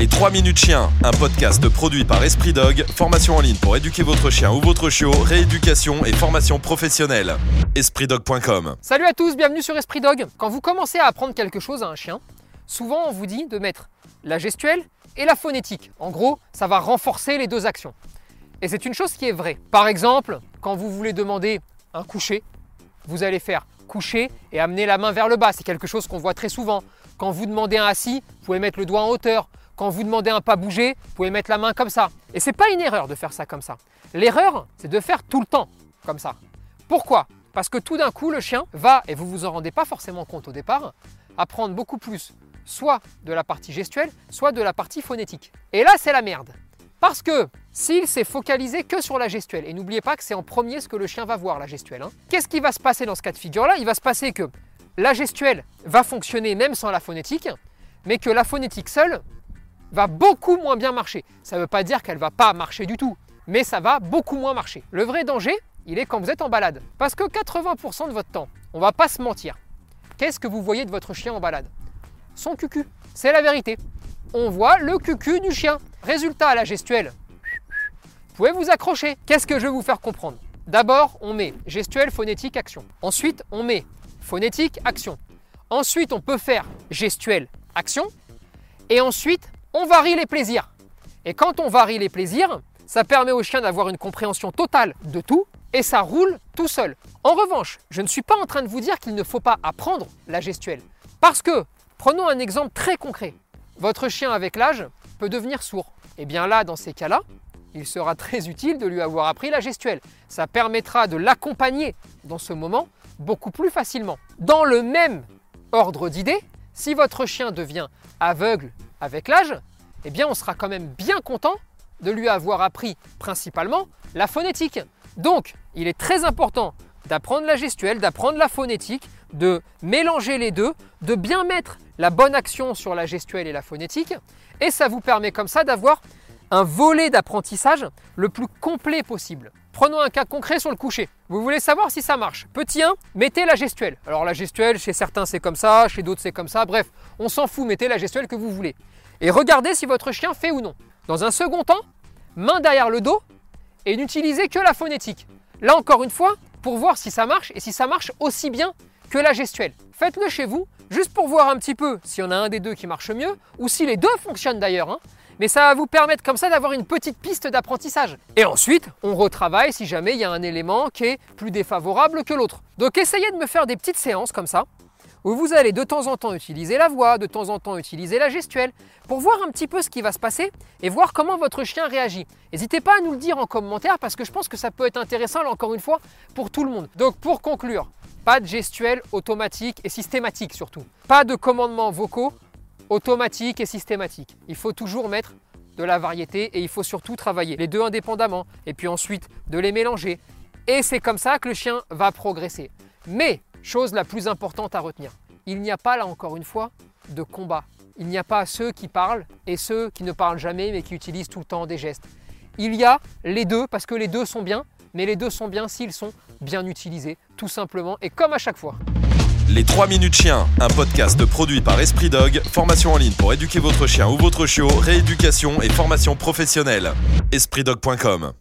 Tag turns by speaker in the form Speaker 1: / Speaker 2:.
Speaker 1: Les 3 minutes chiens, un podcast produit par Esprit Dog, formation en ligne pour éduquer votre chien ou votre chiot, rééducation et formation professionnelle. EspritDog.com
Speaker 2: Salut à tous, bienvenue sur Esprit Dog. Quand vous commencez à apprendre quelque chose à un chien, souvent on vous dit de mettre la gestuelle et la phonétique. En gros, ça va renforcer les deux actions. Et c'est une chose qui est vraie. Par exemple, quand vous voulez demander un coucher, vous allez faire coucher et amener la main vers le bas. C'est quelque chose qu'on voit très souvent. Quand vous demandez un assis, vous pouvez mettre le doigt en hauteur. Quand vous demandez un pas bouger, vous pouvez mettre la main comme ça. Et c'est pas une erreur de faire ça comme ça. L'erreur, c'est de faire tout le temps comme ça. Pourquoi? Parce que tout d'un coup, le chien va, et vous vous en rendez pas forcément compte au départ, apprendre beaucoup plus soit de la partie gestuelle, soit de la partie phonétique. Et là, c'est la merde. Parce que s'il s'est focalisé que sur la gestuelle, et n'oubliez pas que c'est en premier ce que le chien va voir, la gestuelle, hein, qu'est-ce qui va se passer dans ce cas de figure-là? Il va se passer que la gestuelle va fonctionner même sans la phonétique, mais que la phonétique seule va beaucoup moins bien marcher. Ça ne veut pas dire qu'elle ne va pas marcher du tout, mais ça va beaucoup moins marcher. Le vrai danger, il est quand vous êtes en balade. Parce que 80% de votre temps, on va pas se mentir. Qu'est-ce que vous voyez de votre chien en balade? Son cucu. C'est la vérité. On voit le cucu du chien. Résultat à la gestuelle. Vous pouvez vous accrocher. Qu'est-ce que je vais vous faire comprendre? D'abord, on met gestuelle, phonétique, action. Ensuite, on met phonétique, action. Ensuite, on peut faire gestuelle, action. Et ensuite, on varie les plaisirs. Et quand on varie les plaisirs, ça permet au chien d'avoir une compréhension totale de tout et ça roule tout seul. En revanche, je ne suis pas en train de vous dire qu'il ne faut pas apprendre la gestuelle. Parce que, prenons un exemple très concret. Votre chien avec l'âge peut devenir sourd. Et bien là, dans ces cas-là, il sera très utile de lui avoir appris la gestuelle. Ça permettra de l'accompagner dans ce moment beaucoup plus facilement. Dans le même ordre d'idées, si votre chien devient aveugle avec l'âge, eh bien on sera quand même bien content de lui avoir appris principalement la phonétique. Donc, il est très important d'apprendre la gestuelle, d'apprendre la phonétique, de mélanger les deux, de bien mettre la bonne action sur la gestuelle et la phonétique, et ça vous permet comme ça d'avoir un volet d'apprentissage le plus complet possible. Prenons un cas concret sur le coucher. Vous voulez savoir si ça marche? Petit 1, mettez la gestuelle. Alors la gestuelle, chez certains c'est comme ça, chez d'autres c'est comme ça. Bref, on s'en fout, mettez la gestuelle que vous voulez. Et regardez si votre chien fait ou non. Dans un second temps, main derrière le dos et n'utilisez que la phonétique. Là encore une fois, pour voir si ça marche et si ça marche aussi bien que la gestuelle. Faites-le chez vous, juste pour voir un petit peu s'il y en a un des deux qui marche mieux, ou si les deux fonctionnent d'ailleurs. Hein mais ça va vous permettre comme ça d'avoir une petite piste d'apprentissage. Et ensuite, on retravaille si jamais il y a un élément qui est plus défavorable que l'autre. Donc essayez de me faire des petites séances comme ça, où vous allez de temps en temps utiliser la voix, de temps en temps utiliser la gestuelle, pour voir un petit peu ce qui va se passer et voir comment votre chien réagit. N'hésitez pas à nous le dire en commentaire parce que je pense que ça peut être intéressant, là encore une fois, pour tout le monde. Donc pour conclure, pas de gestuelle automatique et systématique surtout. Pas de commandements vocaux automatique et systématique. Il faut toujours mettre de la variété et il faut surtout travailler les deux indépendamment et puis ensuite de les mélanger. Et c'est comme ça que le chien va progresser. Mais, chose la plus importante à retenir, il n'y a pas là encore une fois de combat. Il n'y a pas ceux qui parlent et ceux qui ne parlent jamais mais qui utilisent tout le temps des gestes. Il y a les deux parce que les deux sont bien, mais les deux sont bien s'ils sont bien utilisés, tout simplement, et comme à chaque fois.
Speaker 1: Les 3 minutes chiens, un podcast produit par Esprit Dog, formation en ligne pour éduquer votre chien ou votre chiot, rééducation et formation professionnelle. EspritDog.com